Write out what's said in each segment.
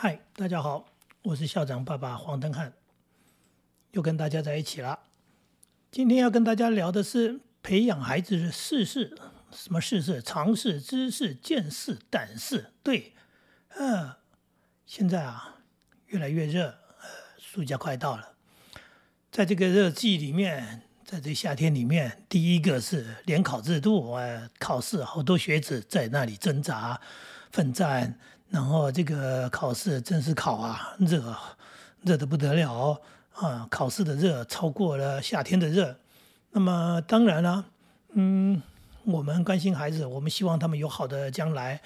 嗨，大家好，我是校长爸爸黄登汉，又跟大家在一起了。今天要跟大家聊的是培养孩子的试事，什么试事？尝试、知识、见识、胆识。对，呃，现在啊，越来越热，呃，暑假快到了，在这个热季里面，在这夏天里面，第一个是联考制度，呃，考试好多学子在那里挣扎奋战。然后这个考试真是考啊，热，热的不得了啊！考试的热超过了夏天的热。那么当然了，嗯，我们关心孩子，我们希望他们有好的将来，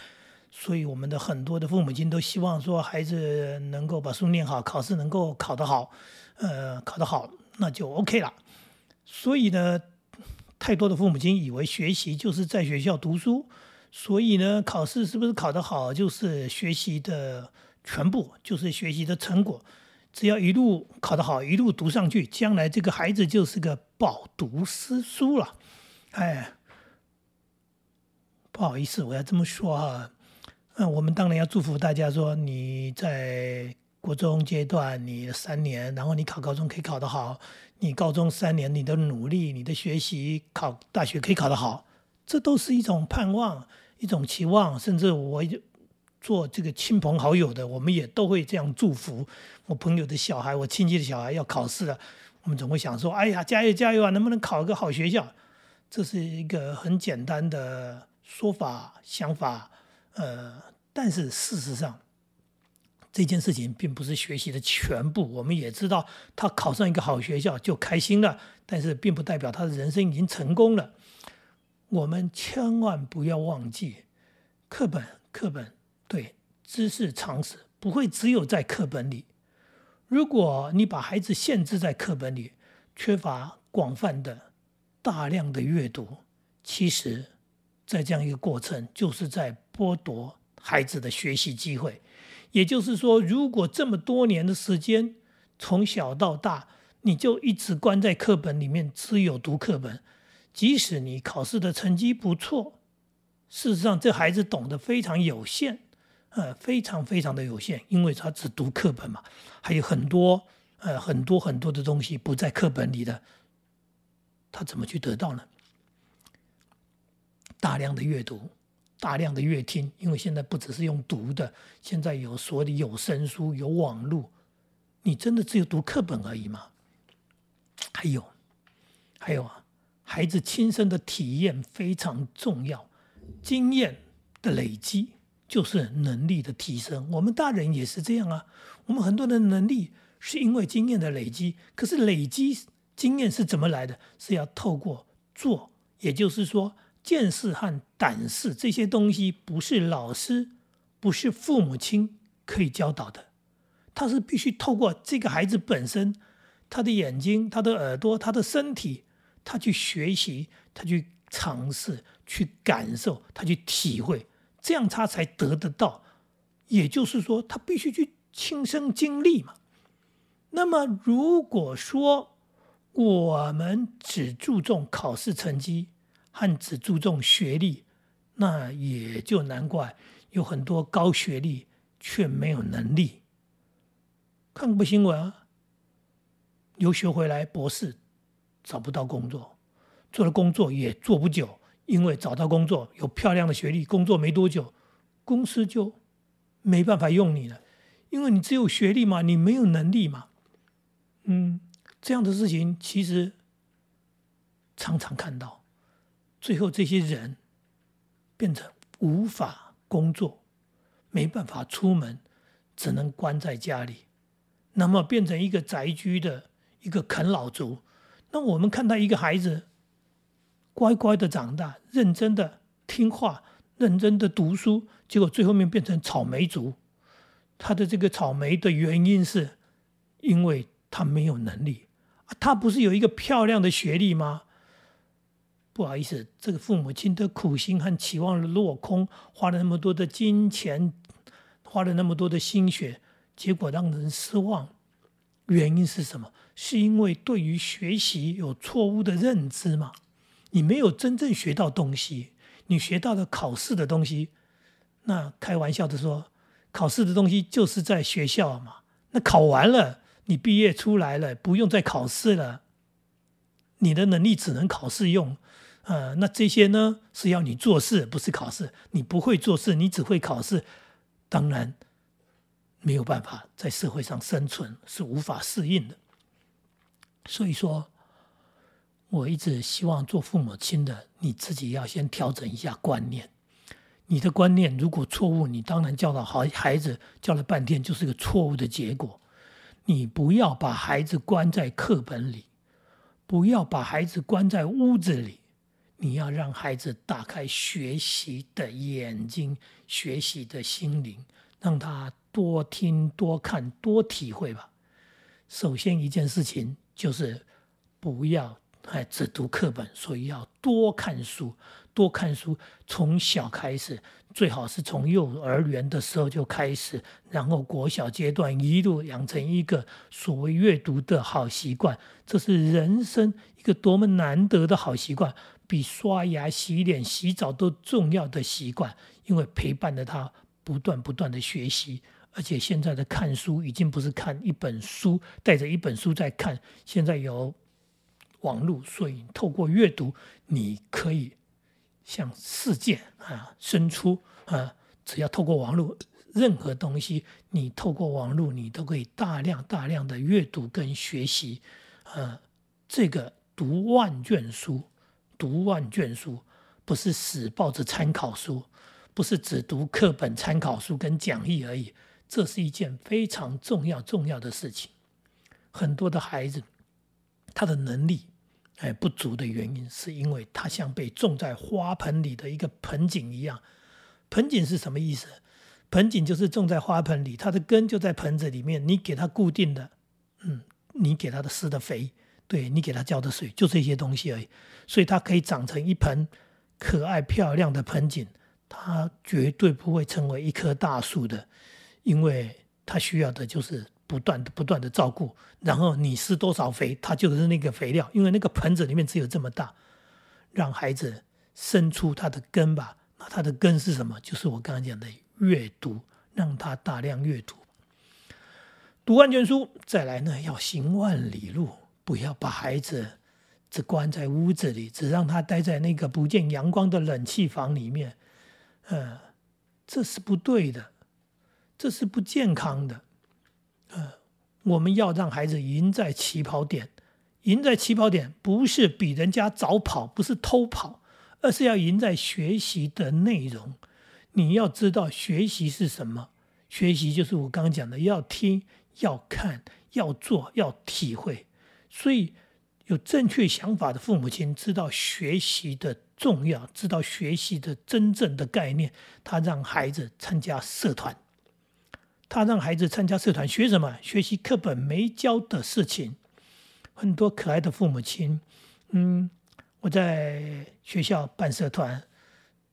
所以我们的很多的父母亲都希望说孩子能够把书念好，考试能够考得好，呃，考得好那就 OK 了。所以呢，太多的父母亲以为学习就是在学校读书。所以呢，考试是不是考得好，就是学习的全部，就是学习的成果。只要一路考得好，一路读上去，将来这个孩子就是个饱读诗书了。哎，不好意思，我要这么说啊。嗯，我们当然要祝福大家，说你在国中阶段，你三年，然后你考高中可以考得好，你高中三年你的努力，你的学习，考大学可以考得好，这都是一种盼望。一种期望，甚至我做这个亲朋好友的，我们也都会这样祝福我朋友的小孩，我亲戚的小孩要考试了，我们总会想说：“哎呀，加油加油啊，能不能考个好学校？”这是一个很简单的说法想法，呃，但是事实上，这件事情并不是学习的全部。我们也知道，他考上一个好学校就开心了，但是并不代表他的人生已经成功了。我们千万不要忘记，课本，课本，对，知识常识不会只有在课本里。如果你把孩子限制在课本里，缺乏广泛的、大量的阅读，其实，在这样一个过程，就是在剥夺孩子的学习机会。也就是说，如果这么多年的时间，从小到大，你就一直关在课本里面，只有读课本。即使你考试的成绩不错，事实上这孩子懂得非常有限，呃，非常非常的有限，因为他只读课本嘛，还有很多呃很多很多的东西不在课本里的，他怎么去得到呢？大量的阅读，大量的阅听，因为现在不只是用读的，现在有所谓的有声书、有网络，你真的只有读课本而已吗？还有，还有啊。孩子亲身的体验非常重要，经验的累积就是能力的提升。我们大人也是这样啊，我们很多的能力是因为经验的累积。可是累积经验是怎么来的？是要透过做，也就是说，见识和胆识这些东西不是老师、不是父母亲可以教导的，他是必须透过这个孩子本身，他的眼睛、他的耳朵、他的身体。他去学习，他去尝试，去感受，他去体会，这样他才得得到。也就是说，他必须去亲身经历嘛。那么，如果说我们只注重考试成绩和只注重学历，那也就难怪有很多高学历却没有能力。看过新闻啊，留学回来博士。找不到工作，做了工作也做不久，因为找到工作有漂亮的学历，工作没多久，公司就没办法用你了，因为你只有学历嘛，你没有能力嘛。嗯，这样的事情其实常常看到，最后这些人变成无法工作，没办法出门，只能关在家里，那么变成一个宅居的一个啃老族。那我们看到一个孩子乖乖的长大，认真的听话，认真的读书，结果最后面变成草莓族。他的这个草莓的原因是，因为他没有能力。他不是有一个漂亮的学历吗？不好意思，这个父母亲的苦心和期望落空，花了那么多的金钱，花了那么多的心血，结果让人失望。原因是什么？是因为对于学习有错误的认知吗？你没有真正学到东西，你学到了考试的东西。那开玩笑的说，考试的东西就是在学校嘛。那考完了，你毕业出来了，不用再考试了。你的能力只能考试用，呃，那这些呢是要你做事，不是考试。你不会做事，你只会考试，当然没有办法在社会上生存，是无法适应的。所以说，我一直希望做父母亲的，你自己要先调整一下观念。你的观念如果错误，你当然教导好孩子，教了半天就是个错误的结果。你不要把孩子关在课本里。不要把孩子关在屋子里，你要让孩子打开学习的眼睛、学习的心灵，让他多听、多看、多体会吧。首先一件事情就是不要哎只读课本，所以要多看书。多看书，从小开始，最好是从幼儿园的时候就开始，然后国小阶段一路养成一个所谓阅读的好习惯，这是人生一个多么难得的好习惯，比刷牙、洗脸、洗澡都重要的习惯，因为陪伴着他不断不断的学习，而且现在的看书已经不是看一本书，带着一本书在看，现在有网络，所以透过阅读，你可以。向世界啊伸出啊，只要透过网络，任何东西你透过网络，你都可以大量大量的阅读跟学习。呃，这个读万卷书，读万卷书不是死抱着参考书，不是只读课本参考书跟讲义而已，这是一件非常重要重要的事情。很多的孩子，他的能力。哎，不足的原因是因为他像被种在花盆里的一个盆景一样。盆景是什么意思？盆景就是种在花盆里，它的根就在盆子里面，你给它固定的，嗯，你给它的施的肥，对你给它浇的水，就这些东西而已。所以它可以长成一盆可爱漂亮的盆景，它绝对不会成为一棵大树的，因为他需要的就是。不断的、不断的照顾，然后你施多少肥，它就是那个肥料。因为那个盆子里面只有这么大，让孩子生出他的根吧。那他的根是什么？就是我刚刚讲的阅读，让他大量阅读，读万卷书。再来呢，要行万里路，不要把孩子只关在屋子里，只让他待在那个不见阳光的冷气房里面。呃，这是不对的，这是不健康的。呃，我们要让孩子赢在起跑点，赢在起跑点不是比人家早跑，不是偷跑，而是要赢在学习的内容。你要知道学习是什么，学习就是我刚刚讲的，要听、要看、要做、要体会。所以，有正确想法的父母亲知道学习的重要，知道学习的真正的概念，他让孩子参加社团。他让孩子参加社团学什么？学习课本没教的事情。很多可爱的父母亲，嗯，我在学校办社团，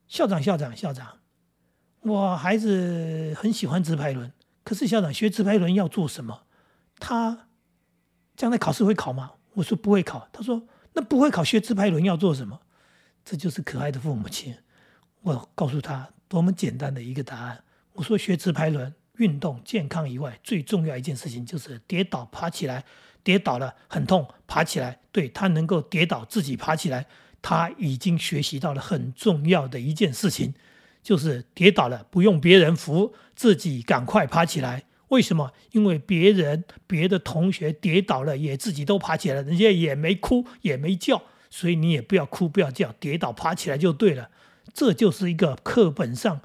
校长、校长、校长，我孩子很喜欢直排轮，可是校长学直排轮要做什么？他将来考试会考吗？我说不会考。他说那不会考学直排轮要做什么？这就是可爱的父母亲。我告诉他多么简单的一个答案。我说学直排轮。运动健康以外，最重要一件事情就是跌倒爬起来，跌倒了很痛，爬起来，对他能够跌倒自己爬起来，他已经学习到了很重要的一件事情，就是跌倒了不用别人扶，自己赶快爬起来。为什么？因为别人别的同学跌倒了也自己都爬起来，人家也没哭也没叫，所以你也不要哭不要叫，跌倒爬起来就对了。这就是一个课本上。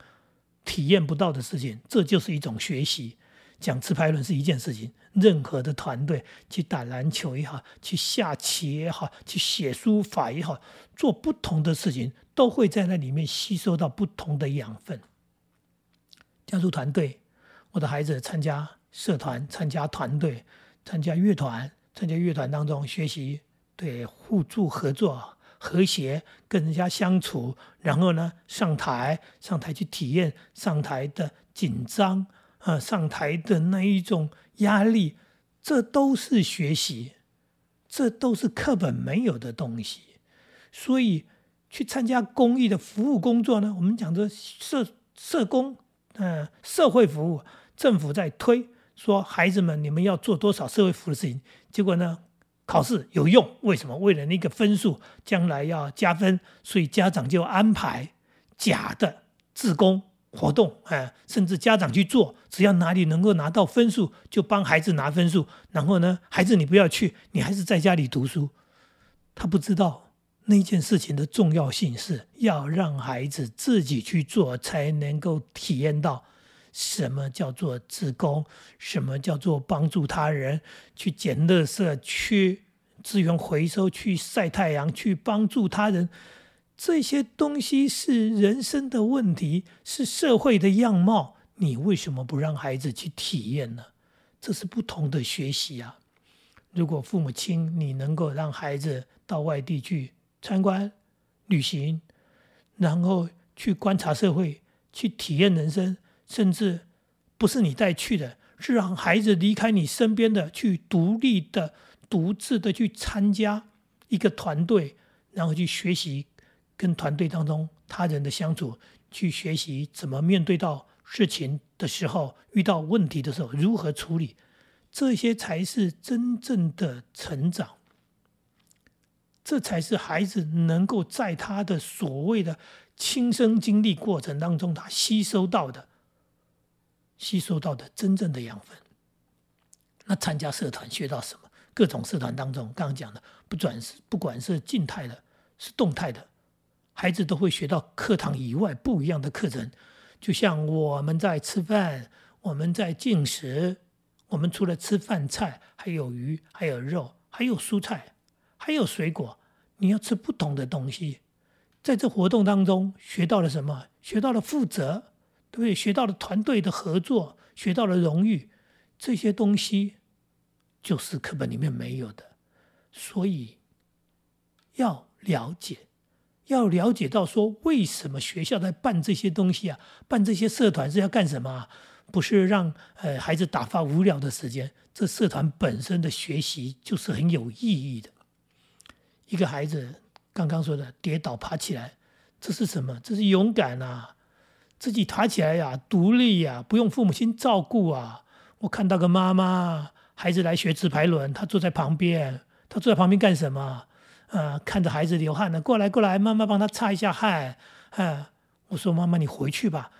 体验不到的事情，这就是一种学习。讲持牌轮是一件事情，任何的团队去打篮球也好，去下棋也好，去写书法也好，做不同的事情，都会在那里面吸收到不同的养分。加入团队，我的孩子参加社团、参加团队、参加乐团，参加乐团当中学习对互助合作。和谐跟人家相处，然后呢上台上台去体验上台的紧张啊，上台的那一种压力，这都是学习，这都是课本没有的东西。所以去参加公益的服务工作呢，我们讲的社社工嗯，社会服务，政府在推说孩子们你们要做多少社会服务的事情，结果呢，考试有用，为什么？为了那个分数，将来要加分，所以家长就安排假的自工活动，哎，甚至家长去做，只要哪里能够拿到分数，就帮孩子拿分数，然后呢，孩子你不要去，你还是在家里读书，他不知道。那件事情的重要性是要让孩子自己去做，才能够体验到什么叫做自工，什么叫做帮助他人，去捡垃圾，去资源回收，去晒太阳，去帮助他人。这些东西是人生的问题，是社会的样貌。你为什么不让孩子去体验呢？这是不同的学习啊！如果父母亲你能够让孩子到外地去。参观、旅行，然后去观察社会，去体验人生，甚至不是你带去的，是让孩子离开你身边的，去独立的、独自的去参加一个团队，然后去学习跟团队当中他人的相处，去学习怎么面对到事情的时候，遇到问题的时候如何处理，这些才是真正的成长。这才是孩子能够在他的所谓的亲身经历过程当中，他吸收到的、吸收到的真正的养分。那参加社团学到什么？各种社团当中，刚刚讲的，不转是不管是静态的，是动态的，孩子都会学到课堂以外不一样的课程。就像我们在吃饭，我们在进食，我们除了吃饭菜，还有鱼，还有肉，还有蔬菜。还有水果，你要吃不同的东西，在这活动当中学到了什么？学到了负责，对？学到了团队的合作，学到了荣誉，这些东西就是课本里面没有的。所以要了解，要了解到说，为什么学校在办这些东西啊？办这些社团是要干什么？不是让呃孩子打发无聊的时间，这社团本身的学习就是很有意义的。一个孩子刚刚说的跌倒爬起来，这是什么？这是勇敢啊！自己爬起来呀，独立呀，不用父母亲照顾啊！我看到个妈妈，孩子来学直排轮，她坐在旁边，她坐在旁边干什么？呃，看着孩子流汗呢，过来过来，妈妈帮他擦一下汗。啊，我说妈妈你回去吧。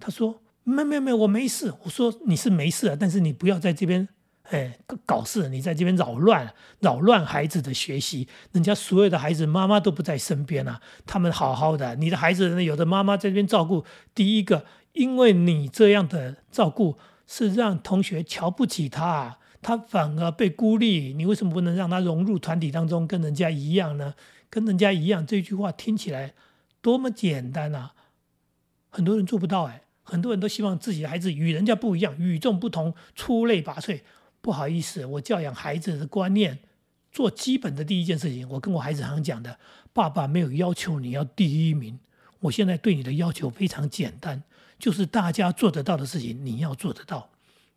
她说没没没，我没事。我说你是没事啊，但是你不要在这边。哎，搞事！你在这边扰乱，扰乱孩子的学习。人家所有的孩子妈妈都不在身边啊，他们好好的。你的孩子有的妈妈在这边照顾。第一个，因为你这样的照顾是让同学瞧不起他，他反而被孤立。你为什么不能让他融入团体当中，跟人家一样呢？跟人家一样，这句话听起来多么简单啊！很多人做不到哎，很多人都希望自己的孩子与人家不一样，与众不同，出类拔萃。不好意思，我教养孩子的观念，做基本的第一件事情，我跟我孩子常讲的：爸爸没有要求你要第一名，我现在对你的要求非常简单，就是大家做得到的事情你要做得到，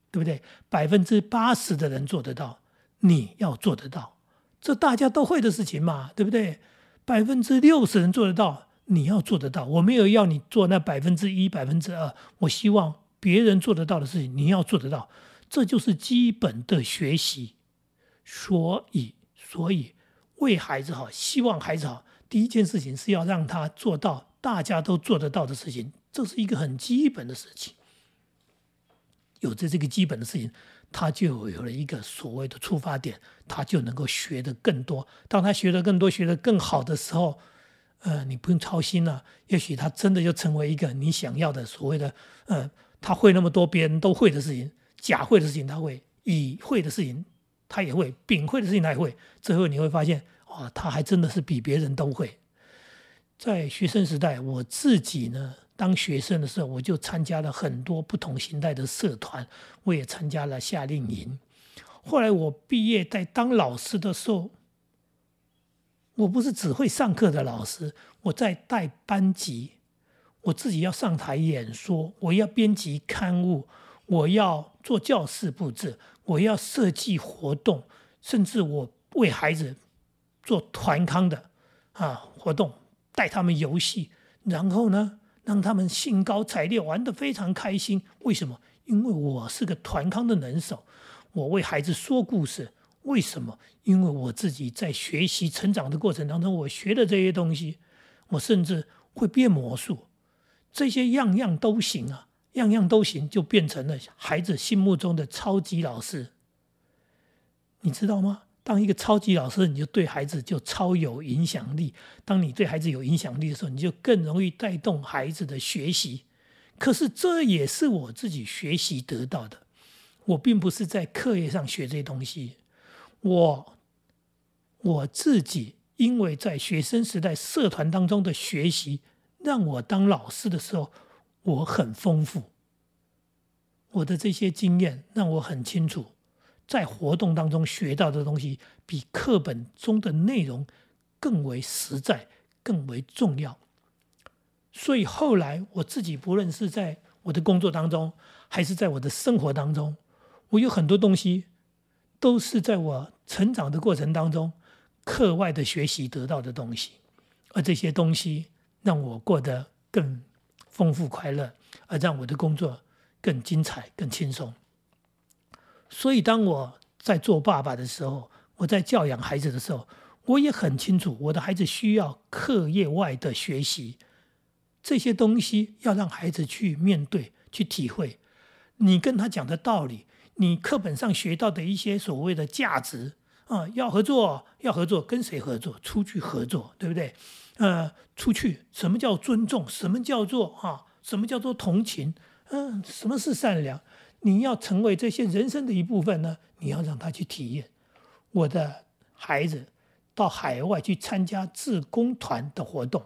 对不对？百分之八十的人做得到，你要做得到，这大家都会的事情嘛，对不对？百分之六十人做得到，你要做得到。我没有要你做那百分之一、百分之二，我希望别人做得到的事情你要做得到。这就是基本的学习，所以，所以为孩子好，希望孩子好，第一件事情是要让他做到大家都做得到的事情，这是一个很基本的事情。有着这个基本的事情，他就有了一个所谓的出发点，他就能够学得更多。当他学得更多、学得更好的时候，呃，你不用操心了。也许他真的就成为一个你想要的所谓的，呃，他会那么多别人都会的事情。甲会的事情他会，乙会的事情他也会，丙会的事情他也会。最后你会发现，哇，他还真的是比别人都会。在学生时代，我自己呢，当学生的时候，我就参加了很多不同形态的社团，我也参加了夏令营。后来我毕业在当老师的时候，我不是只会上课的老师，我在带班级，我自己要上台演说，我要编辑刊物。我要做教室布置，我要设计活动，甚至我为孩子做团康的啊活动，带他们游戏，然后呢，让他们兴高采烈，玩得非常开心。为什么？因为我是个团康的能手，我为孩子说故事。为什么？因为我自己在学习成长的过程当中，我学的这些东西，我甚至会变魔术，这些样样都行啊，样样都行，就变成了孩子心目中的超级老师。你知道吗？当一个超级老师，你就对孩子就超有影响力。当你对孩子有影响力的时候，你就更容易带动孩子的学习。可是这也是我自己学习得到的。我并不是在课业上学这些东西，我我自己因为在学生时代社团当中的学习，让我当老师的时候我很丰富。我的这些经验让我很清楚。在活动当中学到的东西，比课本中的内容更为实在、更为重要。所以后来我自己，不论是在我的工作当中，还是在我的生活当中，我有很多东西都是在我成长的过程当中课外的学习得到的东西，而这些东西让我过得更丰富快乐，而让我的工作更精彩、更轻松。所以，当我在做爸爸的时候，我在教养孩子的时候，我也很清楚，我的孩子需要课业外的学习，这些东西要让孩子去面对、去体会。你跟他讲的道理，你课本上学到的一些所谓的价值啊，要合作，要合作，跟谁合作？出去合作，对不对？呃，出去，什么叫尊重？什么叫做啊？什么叫做同情？嗯，什么是善良？你要成为这些人生的一部分呢？你要让他去体验。我的孩子到海外去参加志工团的活动，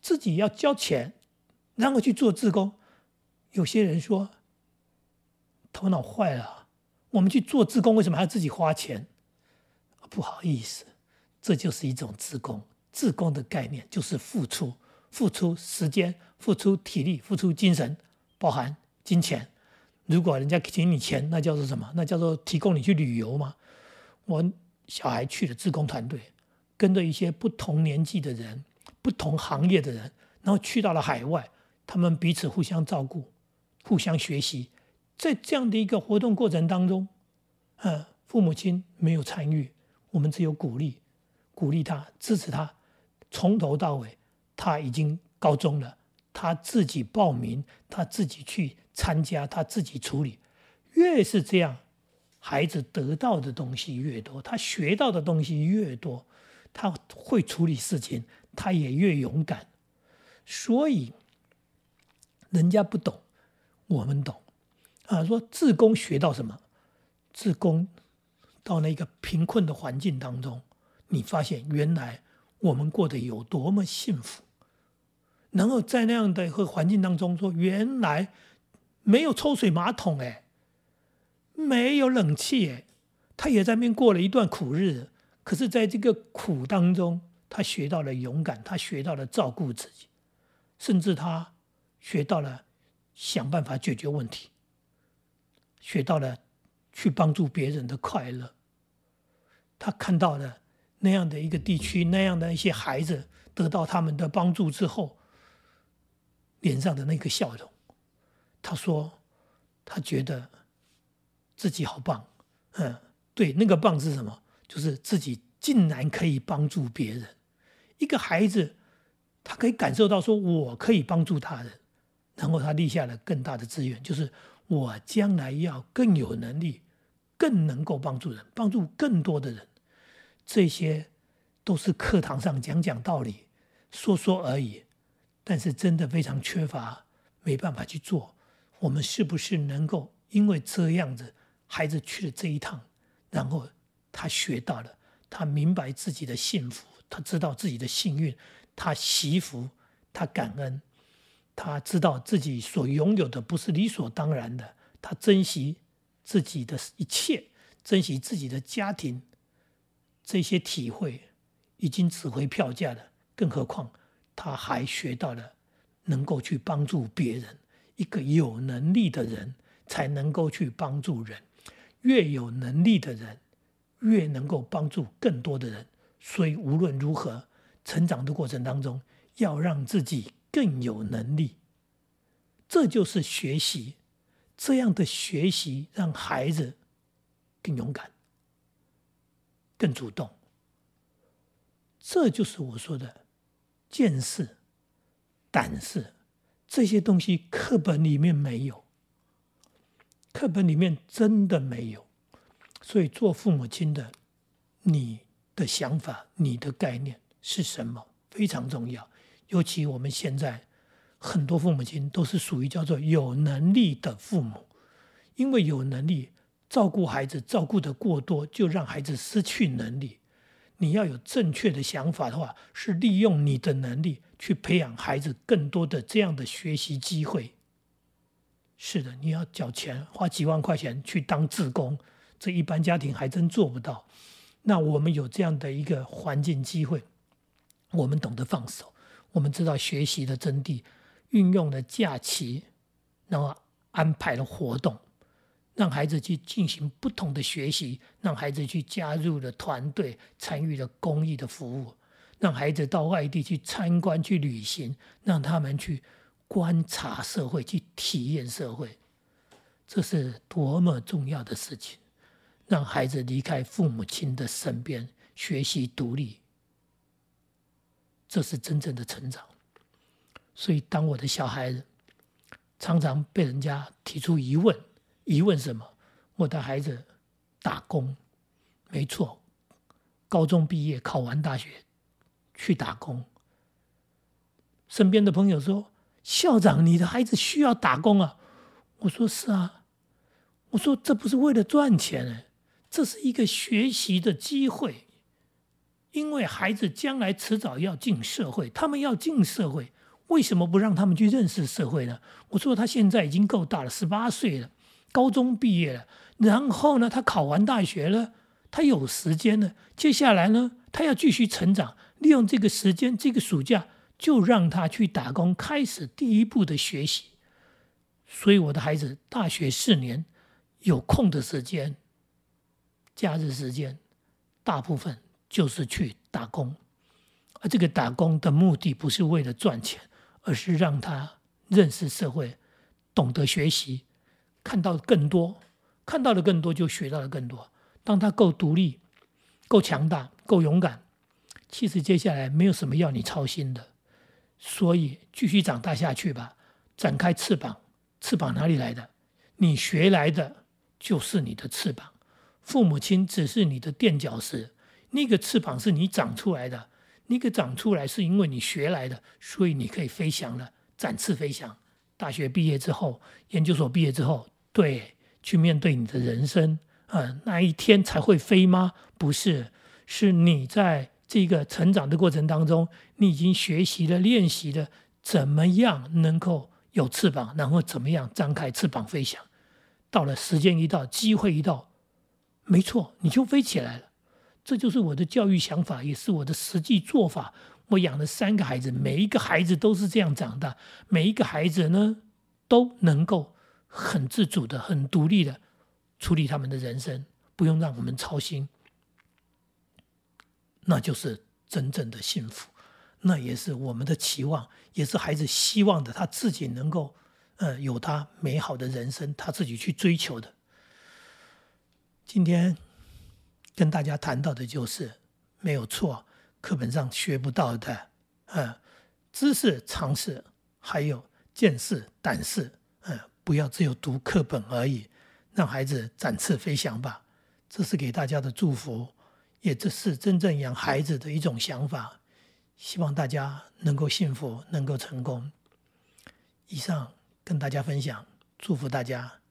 自己要交钱，然后去做志工。有些人说头脑坏了，我们去做志工为什么还要自己花钱？不好意思，这就是一种自工。自工的概念就是付出，付出时间，付出体力，付出精神，包含金钱。如果人家给你钱，那叫做什么？那叫做提供你去旅游吗？我小孩去了自工团队，跟着一些不同年纪的人、不同行业的人，然后去到了海外，他们彼此互相照顾、互相学习。在这样的一个活动过程当中，嗯，父母亲没有参与，我们只有鼓励，鼓励他，支持他，从头到尾，他已经高中了，他自己报名，他自己去。参加他自己处理，越是这样，孩子得到的东西越多，他学到的东西越多，他会处理事情，他也越勇敢。所以，人家不懂，我们懂。啊，说自工学到什么？自工到那个贫困的环境当中，你发现原来我们过得有多么幸福。然后在那样的一个环境当中，说原来。没有抽水马桶哎，没有冷气哎，他也在那边过了一段苦日子。可是，在这个苦当中，他学到了勇敢，他学到了照顾自己，甚至他学到了想办法解决问题，学到了去帮助别人的快乐。他看到了那样的一个地区，那样的一些孩子得到他们的帮助之后，脸上的那个笑容。他说：“他觉得自己好棒，嗯，对，那个棒是什么？就是自己竟然可以帮助别人。一个孩子，他可以感受到说，我可以帮助他人，然后他立下了更大的志愿，就是我将来要更有能力，更能够帮助人，帮助更多的人。这些都是课堂上讲讲道理，说说而已，但是真的非常缺乏，没办法去做。”我们是不是能够因为这样子，孩子去了这一趟，然后他学到了，他明白自己的幸福，他知道自己的幸运，他惜福，他感恩，他知道自己所拥有的不是理所当然的，他珍惜自己的一切，珍惜自己的家庭，这些体会已经值回票价了。更何况他还学到了能够去帮助别人。一个有能力的人才能够去帮助人，越有能力的人越能够帮助更多的人。所以无论如何，成长的过程当中，要让自己更有能力。这就是学习，这样的学习让孩子更勇敢、更主动。这就是我说的见识、胆识这些东西，课本里面没有，课本里面真的没有。所以，做父母亲的，你的想法、你的概念是什么，非常重要。尤其我们现在很多父母亲都是属于叫做有能力的父母，因为有能力照顾孩子，照顾的过多，就让孩子失去能力。你要有正确的想法的话，是利用你的能力去培养孩子更多的这样的学习机会。是的，你要缴钱，花几万块钱去当志工。这一般家庭还真做不到。那我们有这样的一个环境机会，我们懂得放手，我们知道学习的真谛，运用了假期，然后安排了活动，让孩子去进行不同的学习，让孩子去加入了团队，参与了公益的服务，让孩子到外地去参观、去旅行，让他们去观察社会、去体验社会，这是多么重要的事情。让孩子离开父母亲的身边，学习独立，这是真正的成长。所以，当我的小孩子常常被人家提出疑问，疑问什么？我的孩子打工，没错，高中毕业考完大学去打工。身边的朋友说：“校长，你的孩子需要打工啊？”我说：“是啊。”我说：“这不是为了赚钱。”这是一个学习的机会，因为孩子将来迟早要进社会，他们要进社会，为什么不让他们去认识社会呢？我说他现在已经够大了，十八岁了，高中毕业了，然后呢，他考完大学了，他有时间了，接下来呢，他要继续成长，利用这个时间，这个暑假就让他去打工，开始第一步的学习。所以我的孩子大学四年有空的时间。假日时间，大部分就是去打工，而这个打工的目的不是为了赚钱，而是让他认识社会，懂得学习，看到更多，看到的更多就学到了更多。当他够独立、够强大、够勇敢，其实接下来没有什么要你操心的。所以继续长大下去吧，展开翅膀，翅膀哪里来的？你学来的就是你的翅膀。父母亲只是你的垫脚石，那个翅膀是你长出来的，那个长出来是因为你学来的，所以你可以飞翔了，展翅飞翔。大学毕业之后，研究所毕业之后，对，去面对你的人生，啊，那一天才会飞吗？不是，是你在这个成长的过程当中，你已经学习了、练习了，怎么样能够有翅膀，然后怎么样张开翅膀飞翔。到了时间一到，机会一到。没错，你就飞起来了。这就是我的教育想法，也是我的实际做法。我养了三个孩子，每一个孩子都是这样长大。每一个孩子呢，都能够很自主的、很独立的处理他们的人生，不用让我们操心。那就是真正的幸福，那也是我们的期望，也是孩子希望的，他自己能够，呃，有他美好的人生，他自己去追求的。今天跟大家谈到的就是没有错，课本上学不到的，呃，知识、常识，还有见识、胆识，呃，不要只有读课本而已，让孩子展翅飞翔吧。这是给大家的祝福，也这是真正养孩子的一种想法。希望大家能够幸福，能够成功。以上跟大家分享，祝福大家。